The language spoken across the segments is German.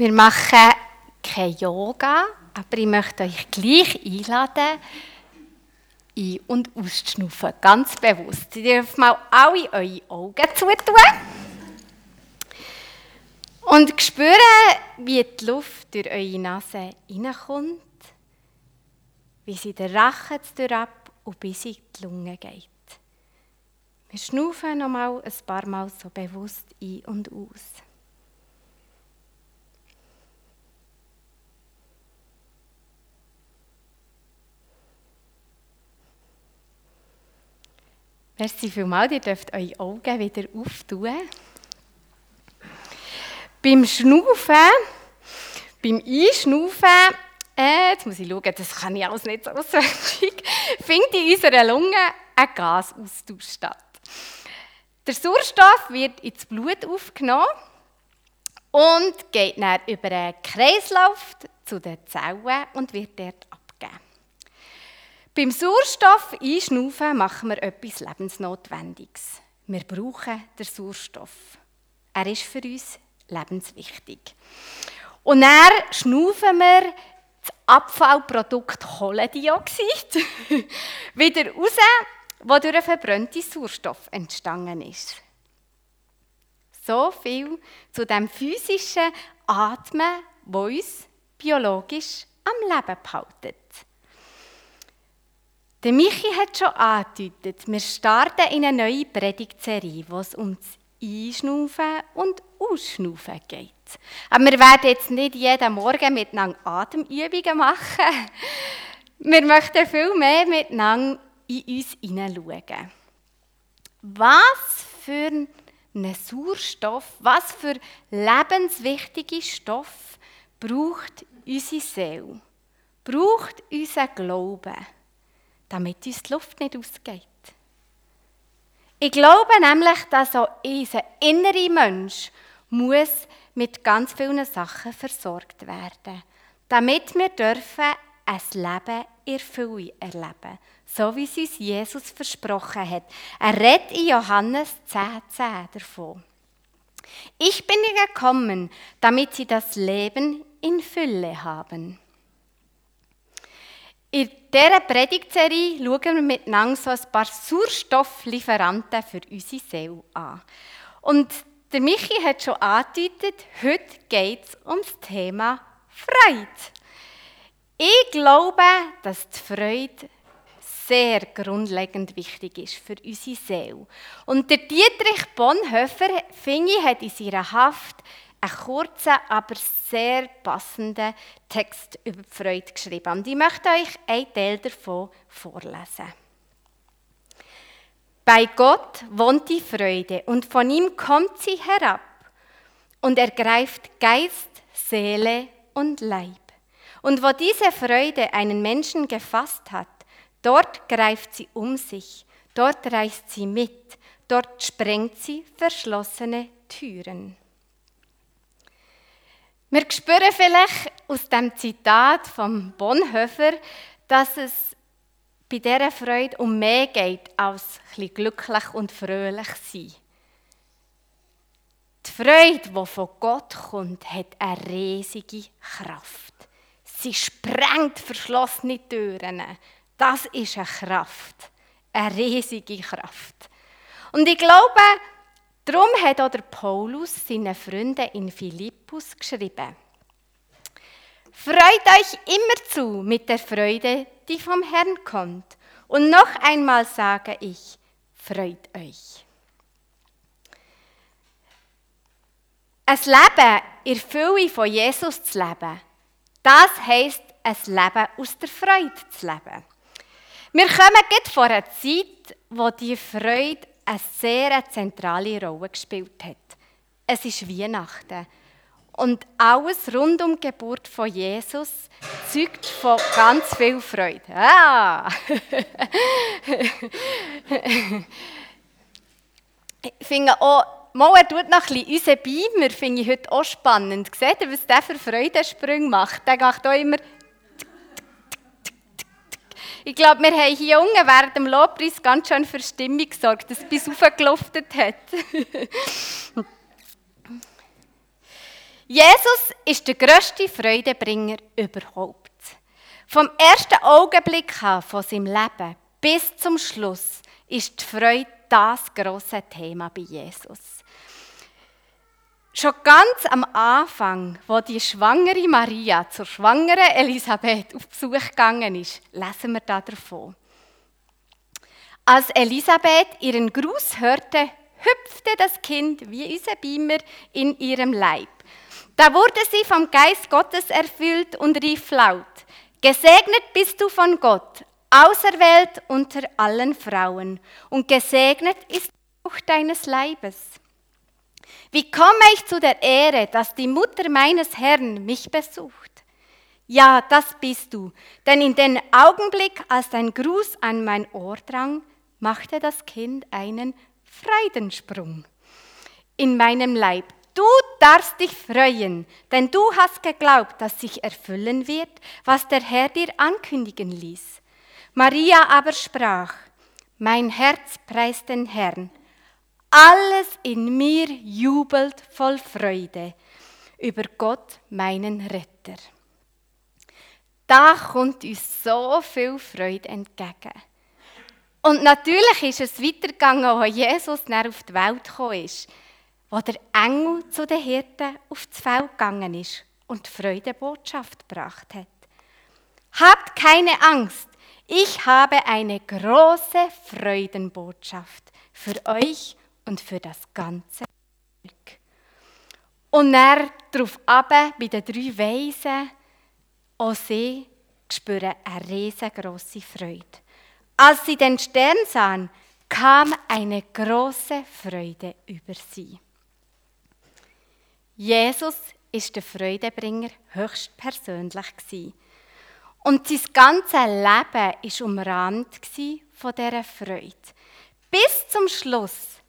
Wir machen kein Yoga, aber ich möchte euch gleich einladen, ein- und auszuschnaufen. Ganz bewusst. Ihr dürft mal alle eure Augen zutun. Und spüren, wie die Luft durch eure Nase reinkommt, wie sie den Rachen durch ab und bis in die Lunge geht. Wir schnaufen nochmal ein paar Mal so bewusst ein und aus. Merci vielmals, ihr dürft eure Augen wieder auftun. Beim Schnaufen, beim Einschnaufen, äh, jetzt muss ich schauen, das kann ich alles nicht so auswendig, findet in unserer Lunge ein Gasaustausch statt. Der Sauerstoff wird ins Blut aufgenommen und geht dann über einen Kreislauf zu den Zellen und wird dort abgegeben. Beim Sauerstoff einschnaufen machen wir etwas Lebensnotwendiges. Wir brauchen den Sauerstoff. Er ist für uns lebenswichtig. Und dann schnaufen wir das Abfallprodukt Kohlendioxid wieder raus, das durch einen verbrannten Sauerstoff entstanden ist. So viel zu dem physischen Atmen, das uns biologisch am Leben behaltet. Der Michi hat schon angedeutet, wir starten in eine neue Predigtserie, wo es um das Einschnaufen und Ausschnaufen geht. Aber wir werden jetzt nicht jeden Morgen miteinander Atemübungen machen. Wir möchten viel mehr miteinander in uns hineinschauen. Was für einen Sauerstoff, was für lebenswichtige Stoff braucht unsere Seele, braucht unser Glaube, damit uns die Luft nicht ausgeht. Ich glaube nämlich, dass auch unser innerer Mensch muss mit ganz vielen Sachen versorgt werden, damit wir dürfen ein Leben in Fülle erleben, so wie es uns Jesus versprochen hat. Er redet in Johannes 10,10 10 davon. Ich bin gekommen, damit sie das Leben in Fülle haben. In dieser Predigtserie schauen wir miteinander so ein paar Sauerstofflieferanten für unsere Seele an. Und der Michi hat schon angedeutet, heute geht es um das Thema Freude. Ich glaube, dass die Freude sehr grundlegend wichtig ist für unsere Seele. Und der Dietrich Bonhoeffer, finde ich, hat in seiner Haft einen kurzen, aber sehr passenden Text über die Freude geschrieben. Und ich möchte euch einen Teil davon vorlesen. Bei Gott wohnt die Freude und von ihm kommt sie herab und ergreift Geist, Seele und Leib. Und wo diese Freude einen Menschen gefasst hat, dort greift sie um sich, dort reißt sie mit, dort sprengt sie verschlossene Türen. Wir spüren vielleicht aus dem Zitat von Bonhoeffer, dass es bei dieser Freude um mehr geht als ein glücklich und fröhlich sein. Die Freude, die von Gott kommt, hat eine riesige Kraft. Sie sprengt verschlossene Türen. Das ist eine Kraft. Eine riesige Kraft. Und ich glaube, darum hat auch der Paulus seinen Freunden in Philippus geschrieben. Freut euch immer zu mit der Freude, die vom Herrn kommt. Und noch einmal sage ich, freut euch. Ein Leben in Fülle von Jesus zu leben, das heisst, ein Leben aus der Freude zu leben. Wir kommen jetzt vor einer Zeit, wo die Freude eine sehr zentrale Rolle gespielt hat. Es ist Weihnachten. Und alles rund um die Geburt von Jesus zeugt von ganz viel Freude. Ah! ich finde auch, mal, er tut noch ein bisschen unseren Beamer, finde ich heute auch spannend. Seht ihr, was der für Freudensprünge macht? Der macht auch immer ich glaube, wir haben hier unten während dem Lobpreis ganz schön für Stimmung gesorgt, dass es bis aufgeluftet hat. Jesus ist der grösste Freudebringer überhaupt. Vom ersten Augenblick an von seinem Leben bis zum Schluss ist die Freude das große Thema bei Jesus. Schon ganz am Anfang, wo die schwangere Maria zur schwangeren Elisabeth auf Besuch gegangen ist, lesen wir davon. Als Elisabeth ihren Gruß hörte, hüpfte das Kind wie unser Beamer in ihrem Leib. Da wurde sie vom Geist Gottes erfüllt und rief laut, Gesegnet bist du von Gott, auserwählt unter allen Frauen, und gesegnet ist die Frucht deines Leibes. Wie komme ich zu der Ehre, dass die Mutter meines Herrn mich besucht? Ja, das bist du, denn in dem Augenblick, als dein Gruß an mein Ohr drang, machte das Kind einen Freudensprung in meinem Leib. Du darfst dich freuen, denn du hast geglaubt, dass sich erfüllen wird, was der Herr dir ankündigen ließ. Maria aber sprach, mein Herz preist den Herrn, alles in mir jubelt voll Freude über Gott, meinen Retter. Da kommt uns so viel Freude entgegen. Und natürlich ist es weitergegangen, als Jesus auf die Welt gekommen ist, wo der Engel zu den Hirten auf das Feld gegangen ist und die Freudebotschaft gebracht hat. Habt keine Angst, ich habe eine große Freudenbotschaft für euch und für das ganze Volk. Und er darauf ab bei den drei Weisen, auch sie spüren eine riesengroße Freude. Als sie den Stern sahen, kam eine große Freude über sie. Jesus ist der Freudebringer höchstpersönlich gewesen. Und sein ganzes Leben war umrahmt von dieser Freude. Bis zum Schluss.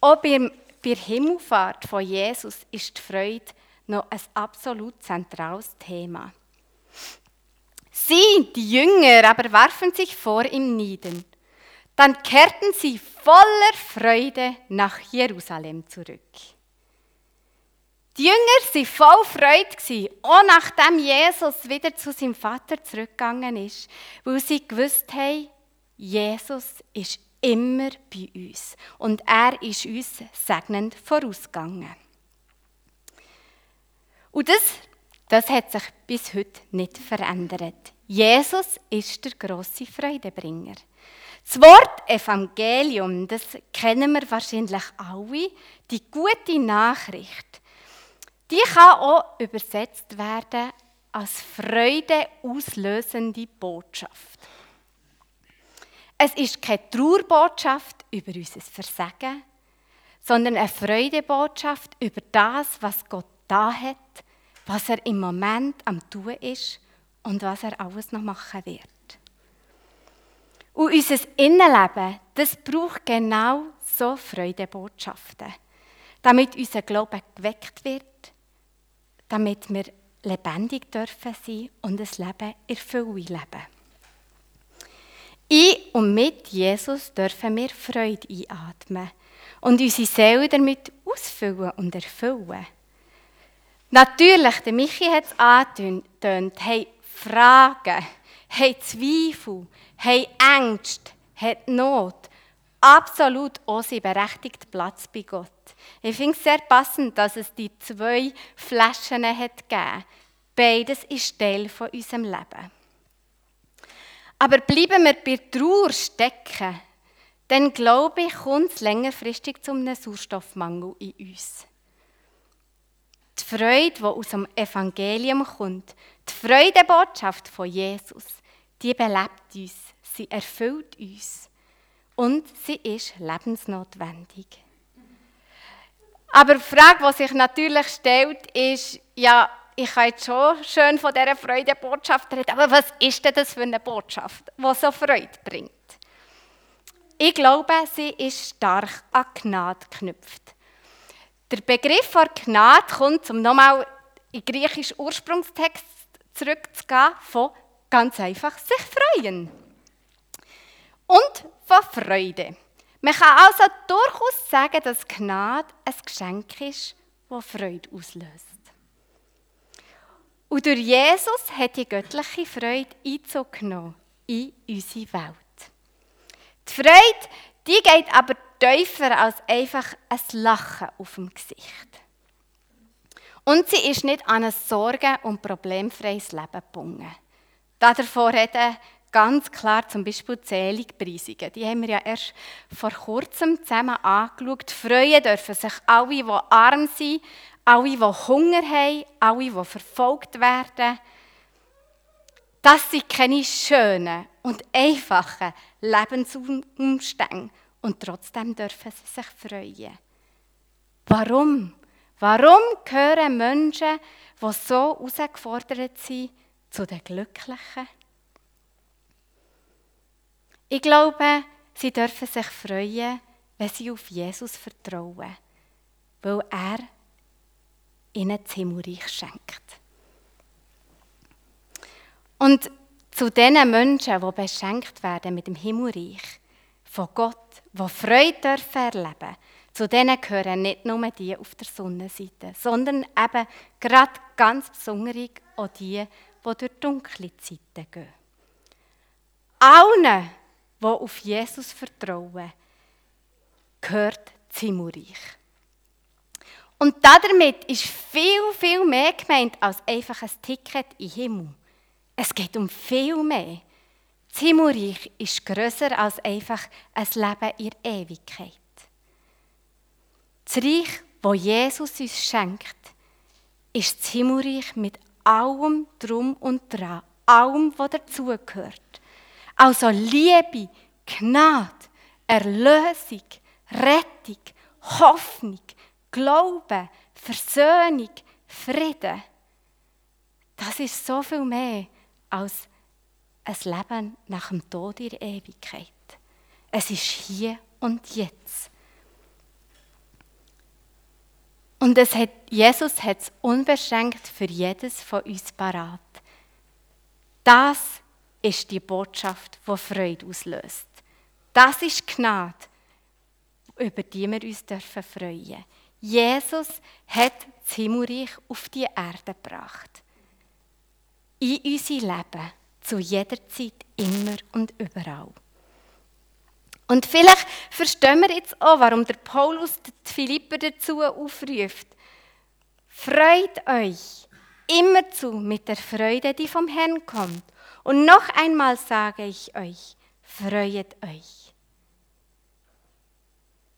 Auch bei der Himmelfahrt von Jesus ist die Freude noch ein absolut zentrales Thema. Sie, die Jünger, aber warfen sich vor ihm nieder. Dann kehrten sie voller Freude nach Jerusalem zurück. Die Jünger waren voll Freude, auch nachdem Jesus wieder zu seinem Vater zurückgegangen ist, weil sie gewusst haben, Jesus ist immer bei uns und er ist uns segnend vorausgegangen. Und das das hat sich bis heute nicht verändert. Jesus ist der große Freudebringer. Das Wort Evangelium, das kennen wir wahrscheinlich alle, die gute Nachricht. Die kann auch übersetzt werden als Freude auslösende Botschaft. Es ist keine Trauerbotschaft über unser Versagen, sondern eine Freudebotschaft über das, was Gott da hat was er im Moment am tun ist und was er alles noch machen wird. Und unser Innenleben, das braucht genau so Freudebotschaften, damit unser Glaube geweckt wird, damit wir lebendig dürfen sein und das Leben in Fülle leben. In und mit Jesus dürfen wir Freude einatmen und unsere Seele damit ausfüllen und erfüllen. Natürlich, der Michi hat es angetönt, hey Fragen, hey Zweifel, hey Ängste, hat Not. Absolut auch sein berechtigter Platz bei Gott. Ich finde es sehr passend, dass es die zwei Flaschen hat gegeben. Beides ist Teil von unserem Leben. Aber bleiben wir bei Trauer stecken, dann glaube ich, kommt es längerfristig zu einem Sauerstoffmangel in uns. Die Freude, die aus dem Evangelium kommt, die Freudebotschaft von Jesus, die belebt uns, sie erfüllt uns und sie ist lebensnotwendig. Aber die Frage, die sich natürlich stellt, ist, ja, ich kann jetzt schon schön von dieser Freudebotschaft reden, aber was ist denn das für eine Botschaft, die so Freude bringt? Ich glaube, sie ist stark an Gnade geknüpft. Der Begriff von Gnade kommt, um nochmal in den griechischen Ursprungstext zurückzugehen, von ganz einfach sich freuen. Und von Freude. Man kann also durchaus sagen, dass Gnade ein Geschenk ist, das Freude auslöst. Und durch Jesus hat die göttliche Freude Einzug genommen in unsere Welt. Die Freude, die geht aber tiefer als einfach ein Lachen auf dem Gesicht. Und sie ist nicht an ein sorgen- und problemfreies Leben gebunden. Davor reden ganz klar zum Beispiel die. Die haben wir ja erst vor kurzem zusammen angeschaut. Freuen dürfen sich alle, die arm sind, alle, die Hunger haben, alle, die verfolgt werden. Das sind keine schönen und einfachen Lebensumstände. Und trotzdem dürfen sie sich freuen. Warum? Warum gehören Menschen, die so herausgefordert sind, zu den Glücklichen? Ich glaube, sie dürfen sich freuen, wenn sie auf Jesus vertrauen, weil er ihnen das Himmelreich schenkt. Und zu diesen Menschen, die beschenkt werden mit dem Himmelreich von Gott, die Freude dürfen erleben zu denen gehören nicht nur die auf der Sonnenseite, sondern eben gerade ganz besonders auch die, die durch dunkle Zeiten gehen. Allen, die auf Jesus vertrauen, gehört das Himmelreich. Und damit ist viel, viel mehr gemeint als einfach ein Ticket in den Himmel. Es geht um viel mehr. Das Himmelreich ist grösser als einfach ein Leben in Ewigkeit. Das Reich, das Jesus uns schenkt, ist das Himmelreich mit allem Drum und Dran, allem, was dazugehört. Also Liebe, Gnade, Erlösung, Rettung, Hoffnung, Glaube, Versöhnung, Frieden. Das ist so viel mehr als ein Leben nach dem Tod in der Ewigkeit. Es ist hier und jetzt. Und es hat, Jesus hat es unbeschränkt für jedes von uns parat. Das ist die Botschaft, die Freude auslöst. Das ist Gnade, über die wir uns dürfen freuen. Jesus hat das Himmelreich auf die Erde gebracht. In unser Leben, zu jeder Zeit, immer und überall. Und vielleicht verstehen wir jetzt auch, warum der Paulus die Philipper dazu aufruft. Freut euch immerzu mit der Freude, die vom Herrn kommt. Und noch einmal sage ich euch, freut euch.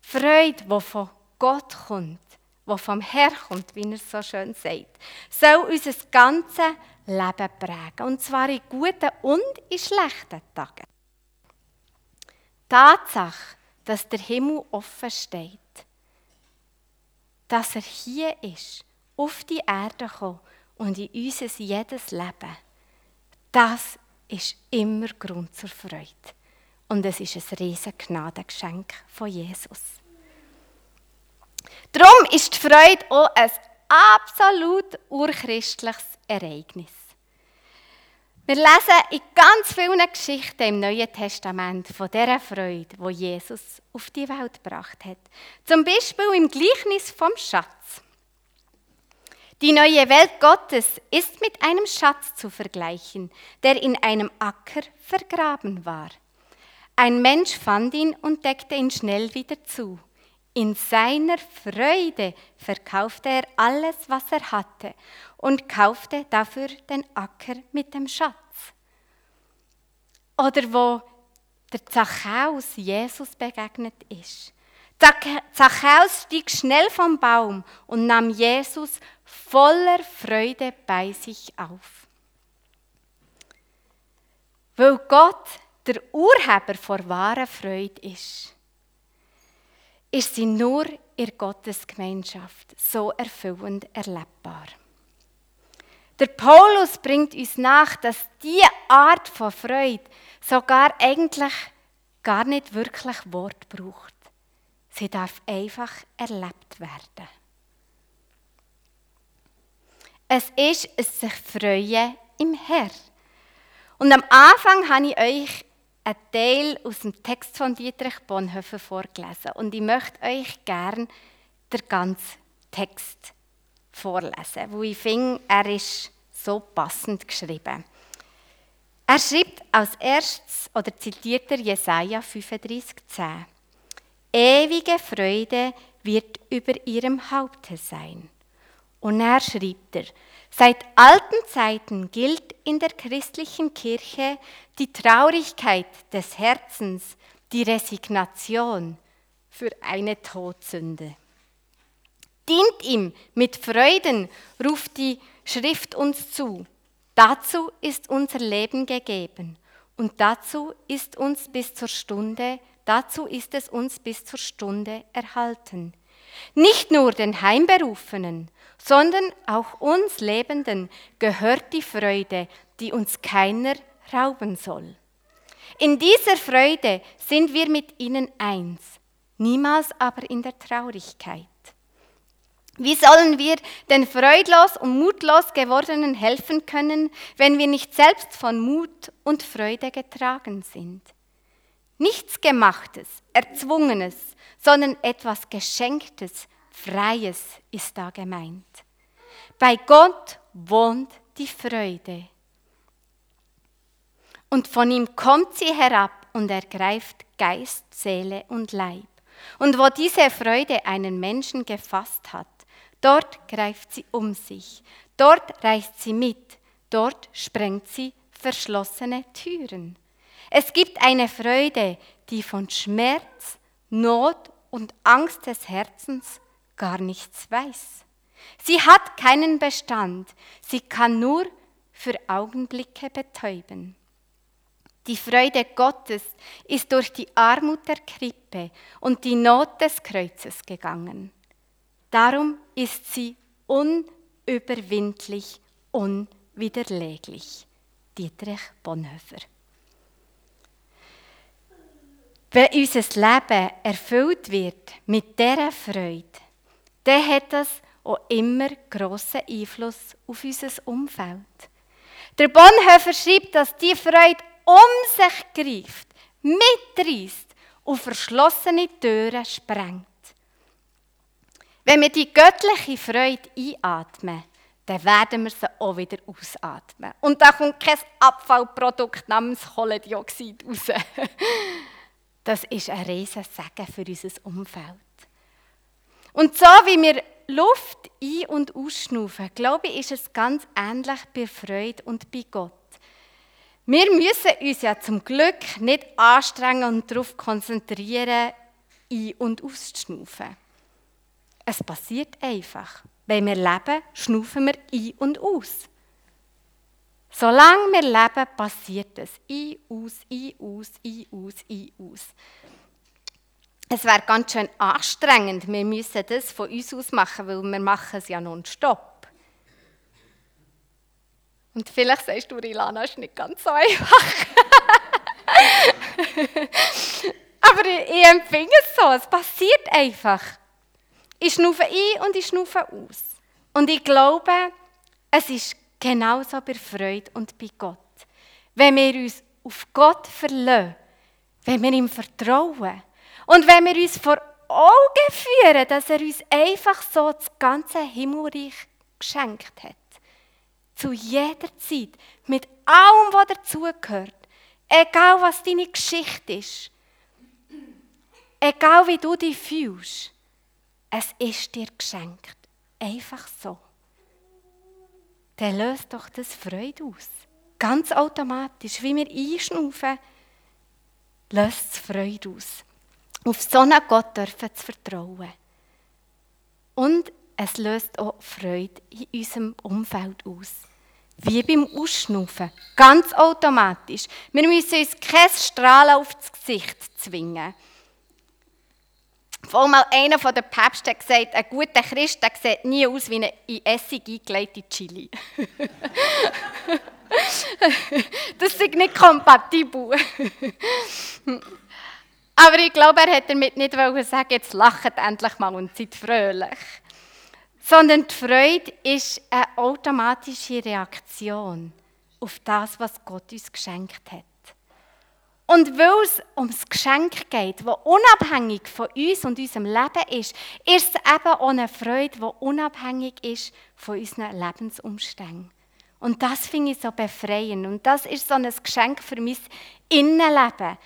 Freude, die von Gott kommt, die vom Herrn kommt, wie er so schön sagt, soll unser ganzes Leben prägen. Und zwar in guten und in schlechten Tagen. Tatsache, dass der Himmel offen steht, dass er hier ist, auf die Erde gekommen und in unser jedes Leben, das ist immer Grund zur Freude. Und es ist ein riesen Gnadengeschenk von Jesus. Darum ist die Freude auch ein absolut urchristliches Ereignis. Wir lesen in ganz vielen Geschichten im Neuen Testament von dieser Freude, wo Jesus auf die Welt gebracht hat. Zum Beispiel im Gleichnis vom Schatz. Die neue Welt Gottes ist mit einem Schatz zu vergleichen, der in einem Acker vergraben war. Ein Mensch fand ihn und deckte ihn schnell wieder zu. In seiner Freude verkaufte er alles, was er hatte und kaufte dafür den Acker mit dem Schatz. Oder wo der Zachäus Jesus begegnet ist. Zachäus stieg schnell vom Baum und nahm Jesus voller Freude bei sich auf. Weil Gott der Urheber vor wahrer Freude ist ist sie nur in Gottesgemeinschaft so erfüllend erlebbar. Der Paulus bringt uns nach, dass diese Art von Freude sogar eigentlich gar nicht wirklich Wort braucht. Sie darf einfach erlebt werden. Es ist ein sich freuen im Herr. Und am Anfang habe ich euch einen Teil aus dem Text von Dietrich Bonhoeffer vorgelesen. Und ich möchte euch gerne den ganzen Text vorlesen, wo ich finde, er ist so passend geschrieben. Er schreibt als erstes oder zitiert er Jesaja 35,10. Ewige Freude wird über ihrem Haupte sein. Und er schrieb er, seit alten Zeiten gilt in der christlichen Kirche die Traurigkeit des Herzens, die Resignation für eine Todsünde. Dient ihm mit Freuden, ruft die Schrift uns zu. Dazu ist unser Leben gegeben und dazu ist uns bis zur Stunde, dazu ist es uns bis zur Stunde erhalten. Nicht nur den Heimberufenen, sondern auch uns Lebenden gehört die Freude, die uns keiner rauben soll. In dieser Freude sind wir mit ihnen eins, niemals aber in der Traurigkeit. Wie sollen wir den freudlos und mutlos gewordenen helfen können, wenn wir nicht selbst von Mut und Freude getragen sind? Nichts Gemachtes, Erzwungenes, sondern etwas Geschenktes, Freies ist da gemeint. Bei Gott wohnt die Freude. Und von ihm kommt sie herab und ergreift Geist, Seele und Leib. Und wo diese Freude einen Menschen gefasst hat, dort greift sie um sich, dort reißt sie mit, dort sprengt sie verschlossene Türen. Es gibt eine Freude, die von Schmerz, Not und Angst des Herzens gar nichts weiß. Sie hat keinen Bestand, sie kann nur für Augenblicke betäuben. Die Freude Gottes ist durch die Armut der Krippe und die Not des Kreuzes gegangen. Darum ist sie unüberwindlich, unwiderleglich. Dietrich Bonhoeffer. Wenn unser Leben erfüllt wird mit dieser Freude, dann hat das auch immer grossen Einfluss auf unser Umfeld. Der Bonhoeffer schreibt, dass die Freude um sich greift, mitreißt und verschlossene Türen sprengt. Wenn wir die göttliche Freude einatmen, dann werden wir sie auch wieder ausatmen. Und da kommt kein Abfallprodukt namens Kohlendioxid raus. Das ist ein riesen Segen für unser Umfeld. Und so wie wir Luft ein- und ausschnaufen, glaube ich, ist es ganz ähnlich bei Freude und bei Gott. Wir müssen uns ja zum Glück nicht anstrengen und darauf konzentrieren, ein- und auszuschnaufen. Es passiert einfach. Wenn wir leben, schnaufen wir ein und aus. Solange wir leben, passiert es. Ein, aus, ein, aus, ein, aus, ein, aus. Es wäre ganz schön anstrengend. Wir müssen das von uns aus machen, weil wir machen es ja nonstop. Und vielleicht sagst du, Rilana, ist nicht ganz so einfach. Aber ich, empfinde es so, es passiert einfach. Ich schnaufe ein und ich schnaufe aus. Und ich glaube, es ist genauso bei Freude und bei Gott. Wenn wir uns auf Gott verlassen, wenn wir ihm vertrauen und wenn wir uns vor Augen führen, dass er uns einfach so das ganze Himmelreich geschenkt hat. Zu jeder Zeit, mit allem, was dazugehört. Egal, was deine Geschichte ist. Egal, wie du dich fühlst. Es ist dir geschenkt. Einfach so. Dann löst doch das Freude aus. Ganz automatisch, wie wir einschnaufen, löst es Freude aus. Auf so einen Gott dürfen zu vertrauen. Und es löst auch Freude in unserem Umfeld aus. Wie beim Ausschnaufen. Ganz automatisch. Wir müssen uns kein Strahlen aufs Gesicht zwingen. Vor mal einer von den Päpsten hat gesagt, ein guter Christ der sieht nie aus wie eine in Essig eingelegte Chili. das ist nicht kompatibel. Aber ich glaube, er hätte damit nicht sagen, jetzt lacht endlich mal und seid fröhlich. Sondern die Freude ist eine automatische Reaktion auf das, was Gott uns geschenkt hat. Und weil es ums Geschenk geht, das unabhängig von uns und unserem Leben ist, ist es eben auch eine Freude, die unabhängig ist von unseren Lebensumständen. Und das finde ich so befreiend. Und das ist so ein Geschenk für mein Innenleben,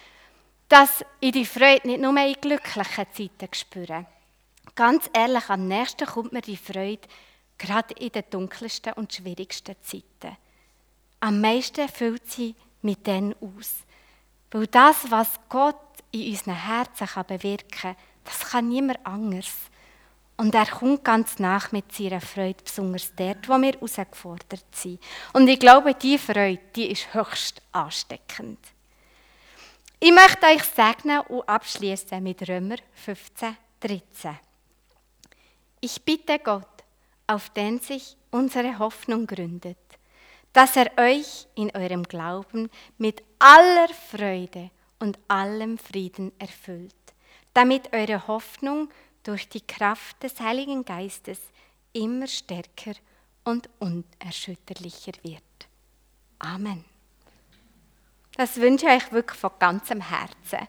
dass ich die Freude nicht nur in glücklichen Zeiten spüre. Ganz ehrlich, am nächsten kommt mir die Freude gerade in den dunkelsten und schwierigsten Zeiten. Am meisten füllt sie mit denen aus. Weil das, was Gott in unseren Herzen bewirken kann, das kann niemand anders. Und er kommt ganz nach mit seiner Freude, besonders dort, wo wir herausgefordert sind. Und ich glaube, diese Freude, die ist höchst ansteckend. Ich möchte euch segnen und abschließen mit Römer 15, 13. Ich bitte Gott, auf den sich unsere Hoffnung gründet, dass er euch in eurem Glauben mit aller Freude und allem Frieden erfüllt, damit eure Hoffnung durch die Kraft des Heiligen Geistes immer stärker und unerschütterlicher wird. Amen. Das wünsche ich euch wirklich von ganzem Herzen.